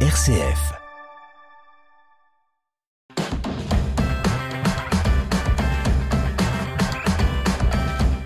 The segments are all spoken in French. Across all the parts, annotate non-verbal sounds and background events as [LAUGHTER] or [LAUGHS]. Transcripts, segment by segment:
RCF.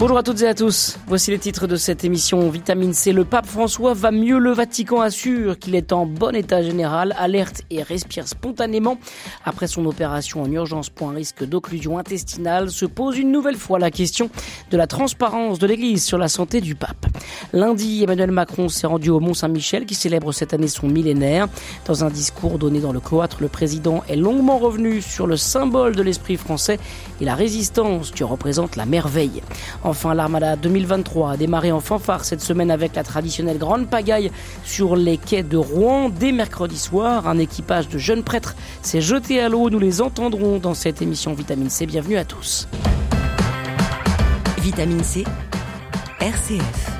Bonjour à toutes et à tous. Voici les titres de cette émission Vitamine C. Le pape François va mieux. Le Vatican assure qu'il est en bon état général, alerte et respire spontanément. Après son opération en urgence pour un risque d'occlusion intestinale, se pose une nouvelle fois la question de la transparence de l'Église sur la santé du pape. Lundi, Emmanuel Macron s'est rendu au Mont Saint-Michel qui célèbre cette année son millénaire. Dans un discours donné dans le cloître, le président est longuement revenu sur le symbole de l'esprit français et la résistance qui représente la merveille. Enfin, l'Armada 2023 a démarré en fanfare cette semaine avec la traditionnelle grande pagaille sur les quais de Rouen dès mercredi soir. Un équipage de jeunes prêtres s'est jeté à l'eau. Nous les entendrons dans cette émission Vitamine C. Bienvenue à tous. Vitamine C, RCF.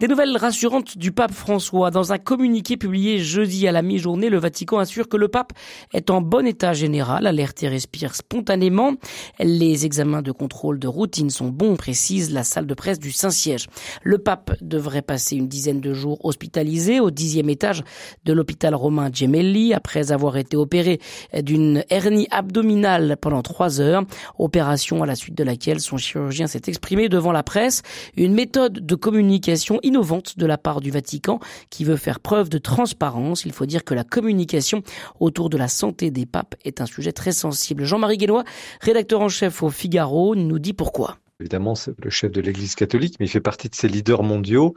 Des nouvelles rassurantes du pape François. Dans un communiqué publié jeudi à la mi-journée, le Vatican assure que le pape est en bon état général, alerte et respire spontanément. Les examens de contrôle de routine sont bons, précise la salle de presse du Saint-Siège. Le pape devrait passer une dizaine de jours hospitalisé au dixième étage de l'hôpital romain Gemelli après avoir été opéré d'une hernie abdominale pendant trois heures. Opération à la suite de laquelle son chirurgien s'est exprimé devant la presse. Une méthode de communication innovante de la part du Vatican qui veut faire preuve de transparence. Il faut dire que la communication autour de la santé des papes est un sujet très sensible. Jean-Marie Guénois, rédacteur en chef au Figaro, nous dit pourquoi. Évidemment, c'est le chef de l'Église catholique, mais il fait partie de ces leaders mondiaux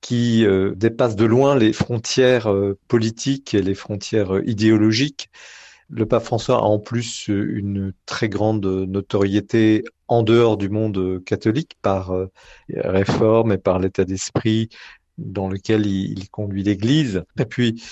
qui euh, dépassent de loin les frontières euh, politiques et les frontières euh, idéologiques. Le pape François a en plus une très grande notoriété en dehors du monde catholique par euh, réforme et par l'état d'esprit dans lequel il, conduit l'Église. Et puis,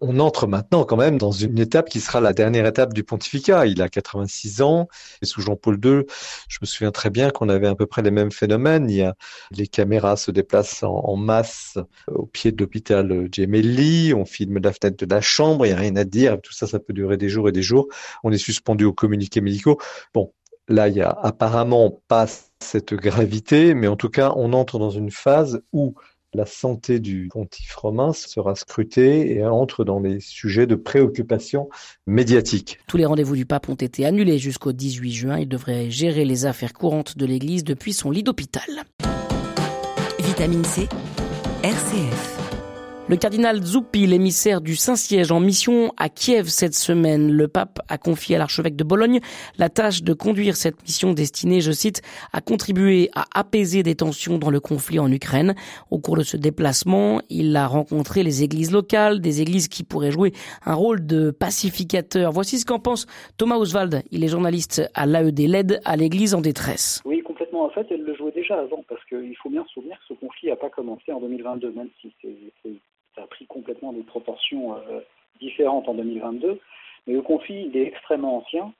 on entre maintenant quand même dans une étape qui sera la dernière étape du pontificat. Il a 86 ans et sous Jean-Paul II, je me souviens très bien qu'on avait à peu près les mêmes phénomènes. Il y a, les caméras se déplacent en, masse au pied de l'hôpital Gemelli, on filme la fenêtre de la chambre, il n'y a rien à dire, tout ça, ça peut durer des jours et des jours. On est suspendu aux communiqués médicaux. Bon, là, il y a apparemment pas cette gravité, mais en tout cas, on entre dans une phase où la santé du pontife romain sera scrutée et entre dans les sujets de préoccupation médiatique. Tous les rendez-vous du pape ont été annulés jusqu'au 18 juin. Il devrait gérer les affaires courantes de l'Église depuis son lit d'hôpital. Vitamine C, RCF. Le cardinal Zuppi, l'émissaire du Saint-Siège en mission à Kiev cette semaine, le pape a confié à l'archevêque de Bologne la tâche de conduire cette mission destinée, je cite, à contribuer à apaiser des tensions dans le conflit en Ukraine. Au cours de ce déplacement, il a rencontré les églises locales, des églises qui pourraient jouer un rôle de pacificateur. Voici ce qu'en pense Thomas Oswald. Il est journaliste à l'AED LED à l'église en détresse. Oui, complètement. En fait, elle le jouait déjà avant parce qu'il faut bien se souvenir que ce conflit n'a pas commencé en 2022, même si c'est ça a pris complètement des proportions euh, différentes en 2022. Mais le conflit, il est extrêmement ancien.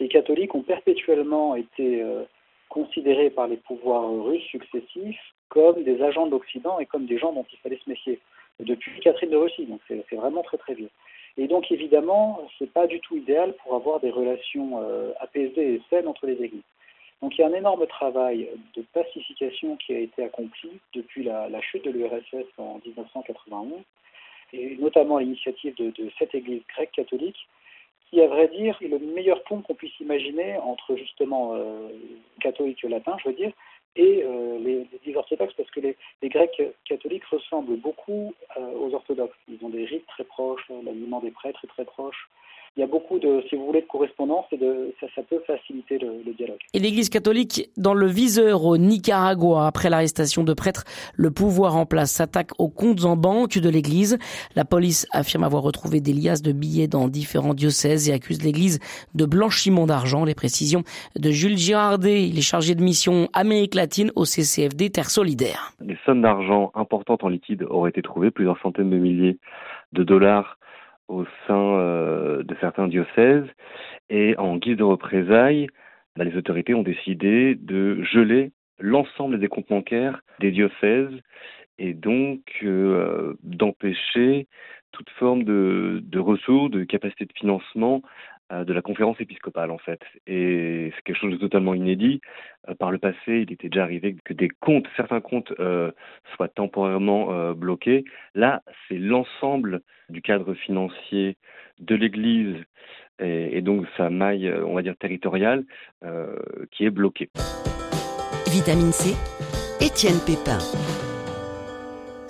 Les catholiques ont perpétuellement été euh, considérés par les pouvoirs russes successifs comme des agents de l'Occident et comme des gens dont il fallait se méfier. Depuis Catherine de Russie, donc c'est vraiment très très vieux. Et donc évidemment, c'est pas du tout idéal pour avoir des relations euh, apaisées et saines entre les églises. Donc il y a un énorme travail de pacification qui a été accompli depuis la, chute de l'URSS en 1991, et notamment l'initiative de, cette Église grecque catholique, qui, à vrai dire, est le meilleur pont qu'on puisse imaginer entre justement euh, catholiques latins, je veux dire, et euh, les, les orthodoxes, parce que les, Grecs catholiques ressemblent beaucoup euh, aux orthodoxes. Ils ont des rites très proches, l'aliment des prêtres est très proche, il y a beaucoup de, si vous voulez, de correspondance et de, ça, ça peut faciliter le, le dialogue. Et l'Église catholique dans le viseur au Nicaragua après l'arrestation de prêtres, le pouvoir en place s'attaque aux comptes en banque de l'Église. La police affirme avoir retrouvé des liasses de billets dans différents diocèses et accuse l'Église de blanchiment d'argent. Les précisions de Jules Girardet, il est chargé de mission Amérique latine au CCFD Terre Solidaire. Des sommes d'argent importantes en liquide auraient été trouvées, plusieurs centaines de milliers de dollars au sein euh, de certains diocèses. Et en guise de représailles, bah, les autorités ont décidé de geler l'ensemble des comptes bancaires des diocèses et donc euh, d'empêcher toute forme de, ressources, de capacité de financement de la conférence épiscopale en fait. Et c'est quelque chose de totalement inédit. par le passé, il était déjà arrivé que des comptes, certains comptes soient temporairement bloqués. Là, c'est l'ensemble du cadre financier de l'Église et, et, donc sa maille, on va dire, territoriale, qui est bloquée. Vitamine C, Étienne Pépin.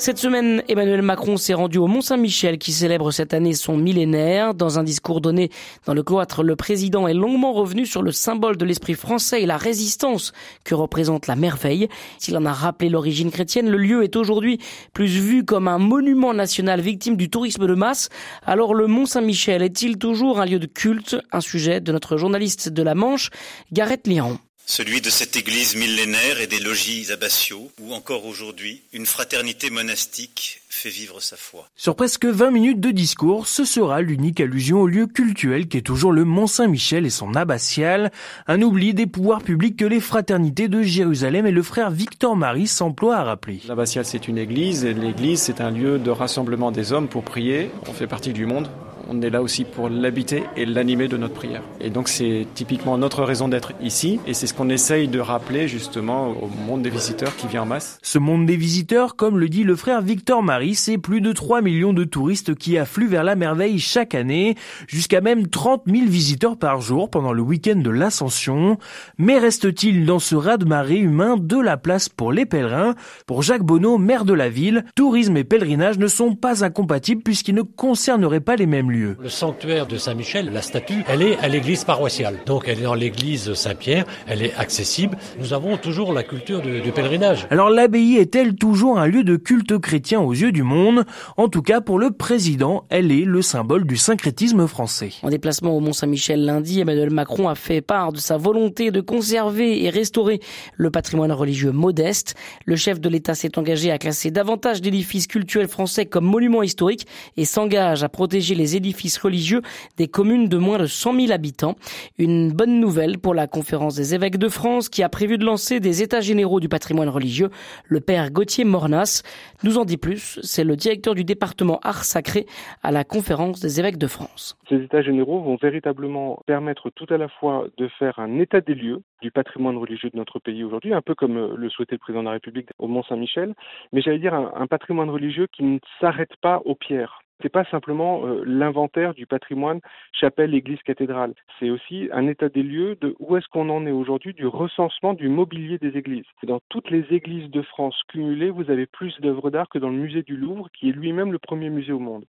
Cette semaine, Emmanuel Macron s'est rendu au Mont-Saint-Michel qui célèbre cette année son millénaire. Dans un discours donné dans le cloître, le président est longuement revenu sur le symbole de l'esprit français et la résistance que représente la merveille. S'il en a rappelé l'origine chrétienne, le lieu est aujourd'hui plus vu comme un monument national victime du tourisme de masse. Alors le Mont-Saint-Michel est-il toujours un lieu de culte Un sujet de notre journaliste de la Manche, Gareth Liron celui de cette église millénaire et des logis abbatiaux, où encore aujourd'hui, une fraternité monastique fait vivre sa foi. Sur presque 20 minutes de discours, ce sera l'unique allusion au lieu cultuel qui est toujours le Mont Saint-Michel et son abbatiale, un oubli des pouvoirs publics que les fraternités de Jérusalem et le frère Victor Marie s'emploient à rappeler. L'abbatiale c'est une église et l'église c'est un lieu de rassemblement des hommes pour prier. On fait partie du monde, on est là aussi pour l'habiter et l'animer de notre prière. Et donc c'est typiquement notre raison d'être ici et c'est ce qu'on essaye de rappeler justement au monde des visiteurs qui vient en masse. Ce monde des visiteurs, comme le dit le frère Victor Marie, c'est plus de 3 millions de touristes qui affluent vers la merveille chaque année, jusqu'à même 30 000 visiteurs par jour pendant le week-end de l'Ascension. Mais reste-t-il dans ce raz-de-marée humain de la place pour les pèlerins? Pour Jacques Bonneau, maire de la ville, tourisme et pèlerinage ne sont pas incompatibles puisqu'ils ne concerneraient pas les mêmes lieux. Le sanctuaire de Saint-Michel, la statue, elle est à l'église paroissiale. Donc elle est dans l'église Saint-Pierre, elle est accessible. Nous avons toujours la culture du, pèlerinage. Alors l'abbaye est-elle toujours un lieu de culte chrétien aux yeux du monde En tout cas, pour le président, elle est le symbole du syncrétisme français. En déplacement au Mont-Saint-Michel lundi, Emmanuel Macron a fait part de sa volonté de conserver et restaurer le patrimoine religieux modeste. Le chef de l'État s'est engagé à classer davantage d'édifices cultuels français comme monuments historiques et s'engage à protéger les édifices religieux des communes de moins de 100 000 habitants. Une bonne nouvelle pour la conférence des évêques de France qui a prévu de lancer des états généraux du patrimoine religieux. Le père Gauthier Mornas nous en dit plus. C'est le directeur du département art sacré à la conférence des évêques de France. Ces états généraux vont véritablement permettre tout à la fois de faire un état des lieux du patrimoine religieux de notre pays aujourd'hui, un peu comme euh, le souhaitait le président de la République au Mont-Saint-Michel, mais j'allais dire un, un patrimoine religieux qui ne s'arrête pas aux pierres c'est pas simplement euh, l'inventaire du patrimoine chapelle, église, cathédrale. C'est aussi un état des lieux de où est-ce qu'on en est aujourd'hui du recensement du mobilier des églises. dans toutes les églises de France cumulées, vous avez plus d'œuvres d'art que dans le musée du Louvre, qui est lui-même le premier musée au monde.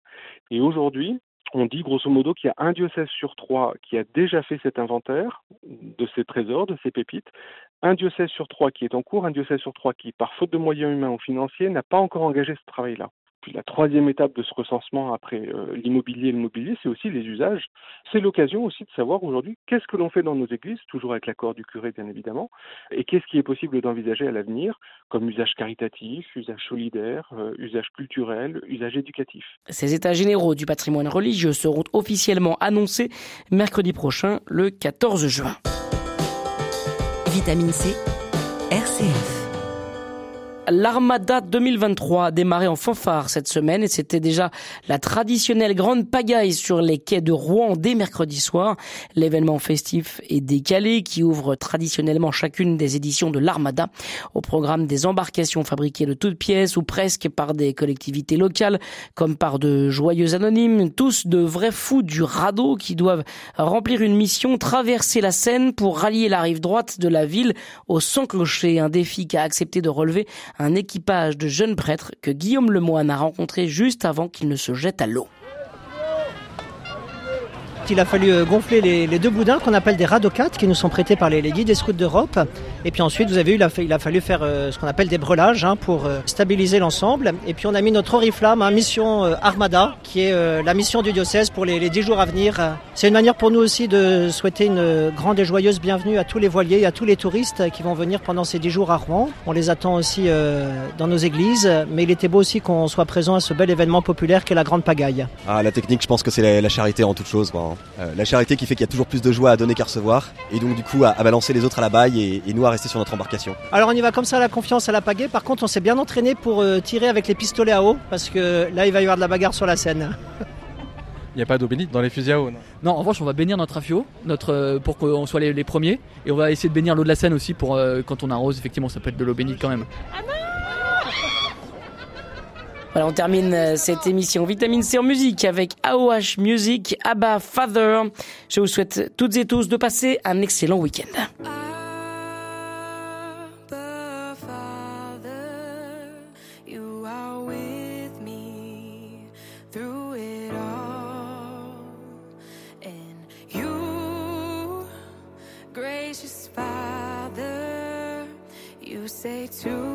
Et aujourd'hui, on dit grosso modo qu'il y a un diocèse sur trois qui a déjà fait cet inventaire de ces trésors, de ces pépites, un diocèse sur trois qui est en cours, un diocèse sur trois qui, par faute de moyens humains ou financiers, n'a pas encore engagé ce travail-là. Puis la troisième étape de ce recensement après euh, l'immobilier et le mobilier, c'est aussi les usages. C'est l'occasion aussi de savoir aujourd'hui qu'est-ce que l'on fait dans nos églises, toujours avec l'accord du curé bien évidemment, et qu'est-ce qui est possible d'envisager à l'avenir comme usage caritatif, usage solidaire, euh, usage culturel, usage éducatif. Ces états généraux du patrimoine religieux seront officiellement annoncés mercredi prochain, le 14 juin. Vitamine C, RCF. L'Armada 2023 a démarré en fanfare cette semaine et c'était déjà la traditionnelle grande pagaille sur les quais de Rouen dès mercredi soir. L'événement festif est décalé qui ouvre traditionnellement chacune des éditions de l'Armada au programme des embarcations fabriquées de toutes pièces ou presque par des collectivités locales comme par de joyeux anonymes, tous de vrais fous du radeau qui doivent remplir une mission, traverser la Seine pour rallier la rive droite de la ville au sans clocher, un défi qu'a accepté de relever un équipage de jeunes prêtres que Guillaume Lemoine a rencontré juste avant qu'il ne se jette à l'eau. Il a fallu euh, gonfler les, deux boudins qu'on appelle des radocates qui nous sont prêtés par les, guides des scouts d'Europe. Et puis ensuite, vous avez vu, il a, fallu faire euh, ce qu'on appelle des brelages hein, pour euh, stabiliser l'ensemble. Et puis on a mis notre oriflamme, hein, mission Armada, qui est la mission du diocèse pour les, dix jours à venir. C'est une manière pour nous aussi de souhaiter une grande et joyeuse bienvenue à tous les voiliers et à tous les touristes qui vont venir pendant ces dix jours à Rouen. On les attend aussi dans nos églises, mais il était beau aussi qu'on soit présent à ce bel événement populaire qu'est la Grande Pagaille. Ah, la technique, je pense que c'est la, charité en toute chose. Hein. Euh, la charité qui fait qu'il y a toujours plus de joie à donner qu'à recevoir, et donc du coup à, balancer les autres à la baille et, nous à rester sur notre embarcation. Alors on y va comme ça à la confiance, à la pagaie. Par contre, on s'est bien entraîné pour euh, tirer avec les pistolets à eau, parce que là il va y avoir de la bagarre sur la scène. [LAUGHS] Il n'y a pas d'eau bénite dans les fusils à eau. Non, non, en revanche, on va bénir notre affio, notre, euh, pour qu'on soit les, premiers. Et on va essayer de bénir l'eau de la Seine aussi, pour quand on arrose, effectivement, ça peut être de l'eau bénite quand même. Ah non voilà, on termine euh, cette émission Vitamine C en musique avec AOH Music, ABBA Father. Je vous souhaite toutes et tous de passer un excellent week-end. say to